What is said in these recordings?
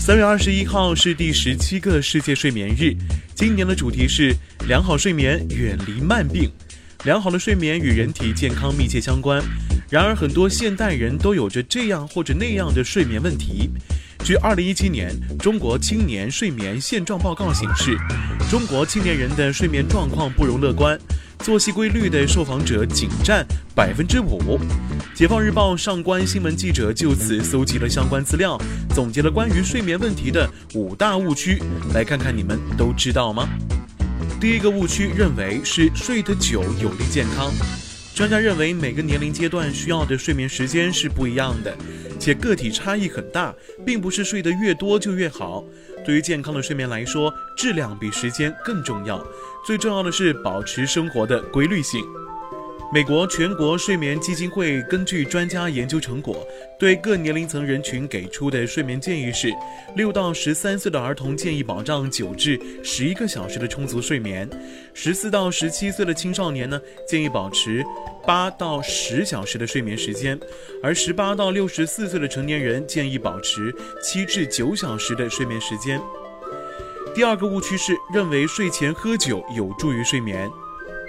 三月二十一号是第十七个世界睡眠日，今年的主题是良好睡眠，远离慢病。良好的睡眠与人体健康密切相关，然而很多现代人都有着这样或者那样的睡眠问题。据二零一七年中国青年睡眠现状报告显示，中国青年人的睡眠状况不容乐观。作息规律的受访者仅占百分之五。解放日报上官新闻记者就此搜集了相关资料，总结了关于睡眠问题的五大误区，来看看你们都知道吗？第一个误区认为是睡得久有利健康。专家认为每个年龄阶段需要的睡眠时间是不一样的，且个体差异很大，并不是睡得越多就越好。对于健康的睡眠来说，质量比时间更重要。最重要的是保持生活的规律性。美国全国睡眠基金会根据专家研究成果，对各年龄层人群给出的睡眠建议是：六到十三岁的儿童建议保障九至十一个小时的充足睡眠；十四到十七岁的青少年呢，建议保持八到十小时的睡眠时间；而十八到六十四岁的成年人建议保持七至九小时的睡眠时间。第二个误区是认为睡前喝酒有助于睡眠。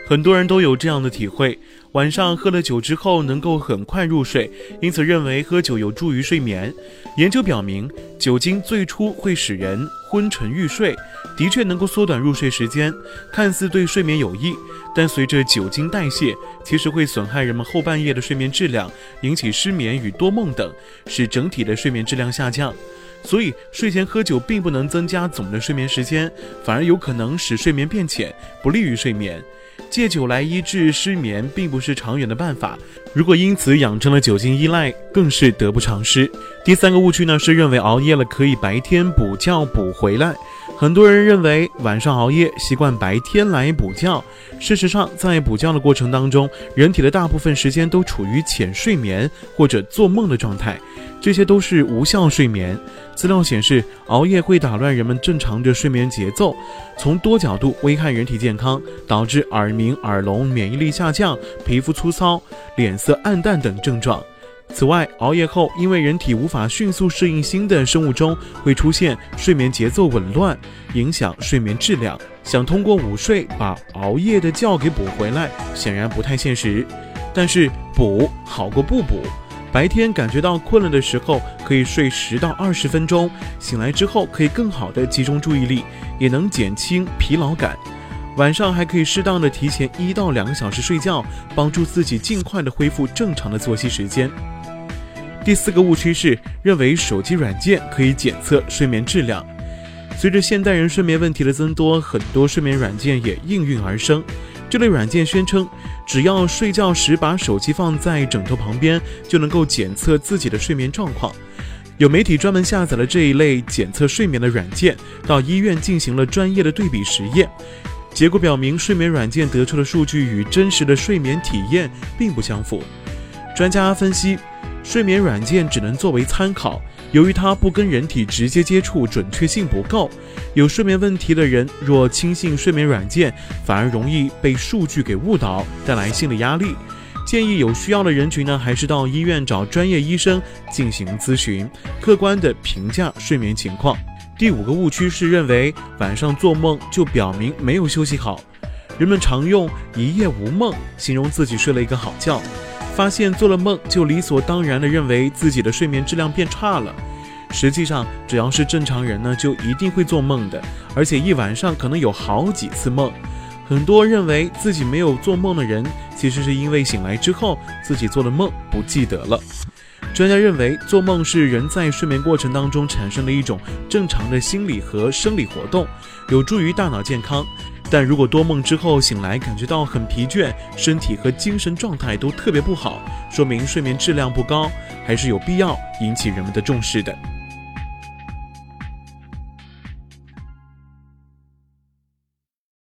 很多人都有这样的体会，晚上喝了酒之后能够很快入睡，因此认为喝酒有助于睡眠。研究表明，酒精最初会使人昏沉欲睡，的确能够缩短入睡时间，看似对睡眠有益。但随着酒精代谢，其实会损害人们后半夜的睡眠质量，引起失眠与多梦等，使整体的睡眠质量下降。所以，睡前喝酒并不能增加总的睡眠时间，反而有可能使睡眠变浅，不利于睡眠。借酒来医治失眠，并不是长远的办法。如果因此养成了酒精依赖，更是得不偿失。第三个误区呢，是认为熬夜了可以白天补觉补回来。很多人认为晚上熬夜，习惯白天来补觉。事实上，在补觉的过程当中，人体的大部分时间都处于浅睡眠或者做梦的状态，这些都是无效睡眠。资料显示，熬夜会打乱人们正常的睡眠节奏，从多角度危害人体健康，导致耳鸣、耳聋、免疫力下降、皮肤粗糙、脸色暗淡等症状。此外，熬夜后，因为人体无法迅速适应新的生物钟，会出现睡眠节奏紊乱，影响睡眠质量。想通过午睡把熬夜的觉给补回来，显然不太现实。但是补好过不补。白天感觉到困了的时候，可以睡十到二十分钟，醒来之后可以更好的集中注意力，也能减轻疲劳感。晚上还可以适当的提前一到两个小时睡觉，帮助自己尽快的恢复正常的作息时间。第四个误区是认为手机软件可以检测睡眠质量。随着现代人睡眠问题的增多，很多睡眠软件也应运而生。这类软件宣称，只要睡觉时把手机放在枕头旁边，就能够检测自己的睡眠状况。有媒体专门下载了这一类检测睡眠的软件，到医院进行了专业的对比实验。结果表明，睡眠软件得出的数据与真实的睡眠体验并不相符。专家分析。睡眠软件只能作为参考，由于它不跟人体直接接触，准确性不够。有睡眠问题的人若轻信睡眠软件，反而容易被数据给误导，带来心理压力。建议有需要的人群呢，还是到医院找专业医生进行咨询，客观的评价睡眠情况。第五个误区是认为晚上做梦就表明没有休息好，人们常用一夜无梦形容自己睡了一个好觉。发现做了梦就理所当然地认为自己的睡眠质量变差了。实际上，只要是正常人呢，就一定会做梦的，而且一晚上可能有好几次梦。很多认为自己没有做梦的人，其实是因为醒来之后自己做的梦不记得了。专家认为，做梦是人在睡眠过程当中产生的一种正常的心理和生理活动，有助于大脑健康。但如果多梦之后醒来感觉到很疲倦，身体和精神状态都特别不好，说明睡眠质量不高，还是有必要引起人们的重视的。